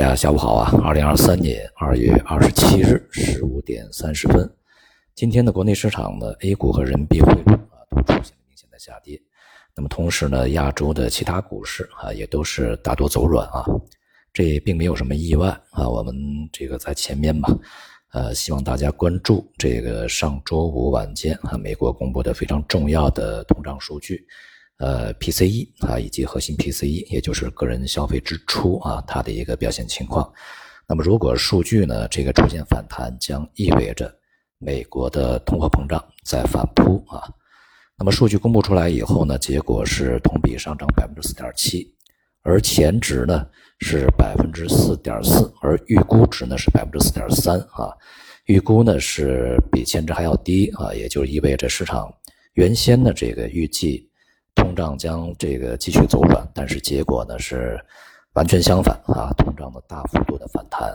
大家下午好啊！二零二三年二月二十七日十五点三十分，今天的国内市场呢，A 股和人民币汇率啊都出现了明显的下跌。那么同时呢，亚洲的其他股市啊也都是大多走软啊，这也并没有什么意外啊。我们这个在前面嘛，呃，希望大家关注这个上周五晚间啊，美国公布的非常重要的通胀数据。呃，PCE 啊，以及核心 PCE，也就是个人消费支出啊，它的一个表现情况。那么，如果数据呢这个出现反弹，将意味着美国的通货膨胀在反扑啊。那么，数据公布出来以后呢，结果是同比上涨百分之四点七，而前值呢是百分之四点四，而预估值呢是百分之四点三啊。预估呢是比前值还要低啊，也就意味着市场原先的这个预计。通胀将这个继续走软，但是结果呢是完全相反啊！通胀的大幅度的反弹，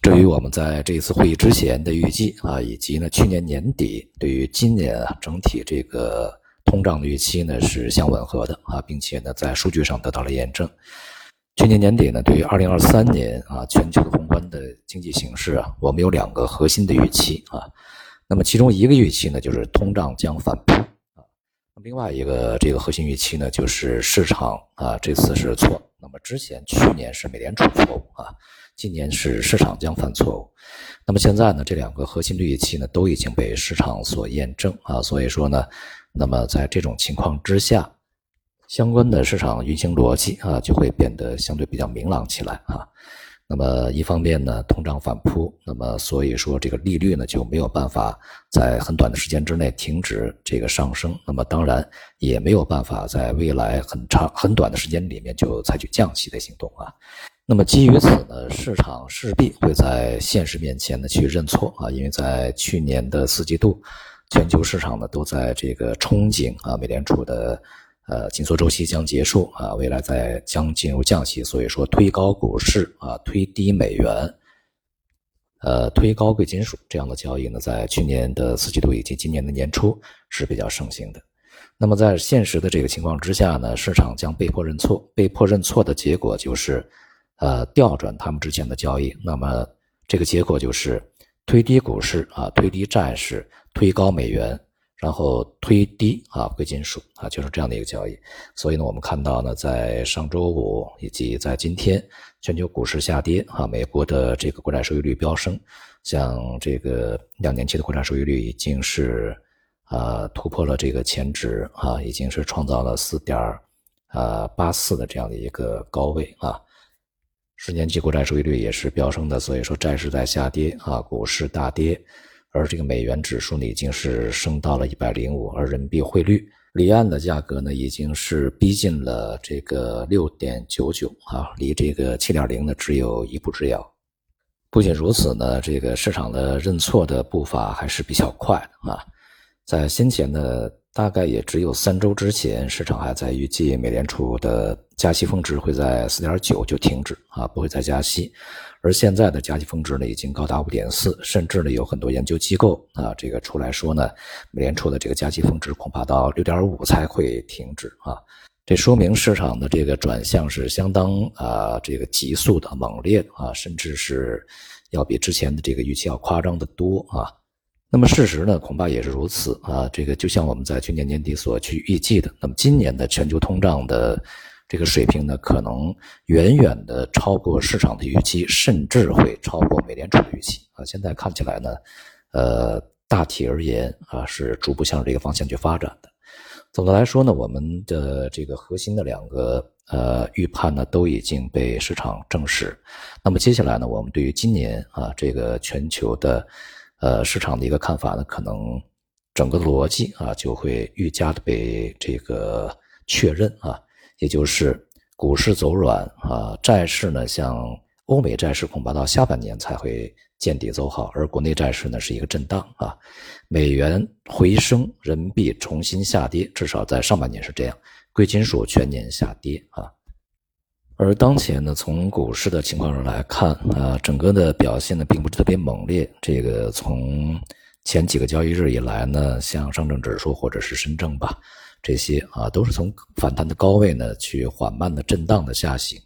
这与我们在这一次会议之前的预计啊，以及呢去年年底对于今年啊整体这个通胀的预期呢是相吻合的啊，并且呢在数据上得到了验证。去年年底呢，对于二零二三年啊全球的宏观的经济形势啊，我们有两个核心的预期啊，那么其中一个预期呢就是通胀将反扑。另外一个这个核心预期呢，就是市场啊这次是错。那么之前去年是美联储错误啊，今年是市场将犯错误。那么现在呢，这两个核心的预期呢都已经被市场所验证啊，所以说呢，那么在这种情况之下，相关的市场运行逻辑啊就会变得相对比较明朗起来啊。那么一方面呢，通胀反扑，那么所以说这个利率呢就没有办法在很短的时间之内停止这个上升，那么当然也没有办法在未来很长很短的时间里面就采取降息的行动啊。那么基于此呢，市场势必会在现实面前呢去认错啊，因为在去年的四季度，全球市场呢都在这个憧憬啊美联储的。呃，紧缩周期将结束啊，未来在将进入降息，所以说推高股市啊，推低美元，呃，推高贵金属这样的交易呢，在去年的四季度以及今年的年初是比较盛行的。那么在现实的这个情况之下呢，市场将被迫认错，被迫认错的结果就是，呃，调转他们之前的交易。那么这个结果就是推低股市啊，推低债市，推高美元。然后推低啊贵金属啊，就是这样的一个交易。所以呢，我们看到呢，在上周五以及在今天，全球股市下跌啊，美国的这个国债收益率飙升，像这个两年期的国债收益率已经是啊突破了这个前值啊，已经是创造了四点啊八四的这样的一个高位啊。十年期国债收益率也是飙升的，所以说债市在下跌啊，股市大跌。而这个美元指数呢，已经是升到了一百零五，而人民币汇率离岸的价格呢，已经是逼近了这个六点九九啊，离这个七点零呢只有一步之遥。不仅如此呢，这个市场的认错的步伐还是比较快的啊，在先前呢。大概也只有三周之前，市场还在预计美联储的加息峰值会在四点九就停止啊，不会再加息。而现在的加息峰值呢，已经高达五点四，甚至呢有很多研究机构啊，这个出来说呢，美联储的这个加息峰值恐怕到六点五才会停止啊。这说明市场的这个转向是相当啊，这个急速的、猛烈啊，甚至是要比之前的这个预期要夸张的多啊。那么事实呢，恐怕也是如此啊。这个就像我们在去年年底所去预计的，那么今年的全球通胀的这个水平呢，可能远远的超过市场的预期，甚至会超过美联储的预期啊。现在看起来呢，呃，大体而言啊，是逐步向这个方向去发展的。总的来说呢，我们的这个核心的两个呃预判呢，都已经被市场证实。那么接下来呢，我们对于今年啊，这个全球的。呃，市场的一个看法呢，可能整个逻辑啊，就会愈加的被这个确认啊，也就是股市走软啊，债市呢，像欧美债市恐怕到下半年才会见底走好，而国内债市呢是一个震荡啊，美元回升，人民币重新下跌，至少在上半年是这样，贵金属全年下跌啊。而当前呢，从股市的情况上来看，啊，整个的表现呢并不是特别猛烈。这个从前几个交易日以来呢，像上证指数或者是深证吧，这些啊都是从反弹的高位呢去缓慢的震荡的下行。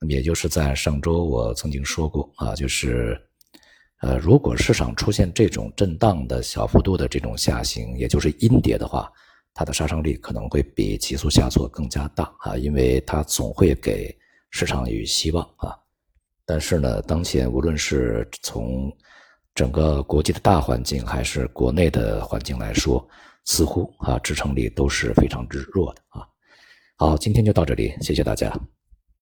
那么也就是在上周我曾经说过啊，就是呃，如果市场出现这种震荡的小幅度的这种下行，也就是阴跌的话，它的杀伤力可能会比急速下挫更加大啊，因为它总会给市场与希望啊。但是呢，当前无论是从整个国际的大环境还是国内的环境来说，似乎啊支撑力都是非常之弱的啊。好，今天就到这里，谢谢大家。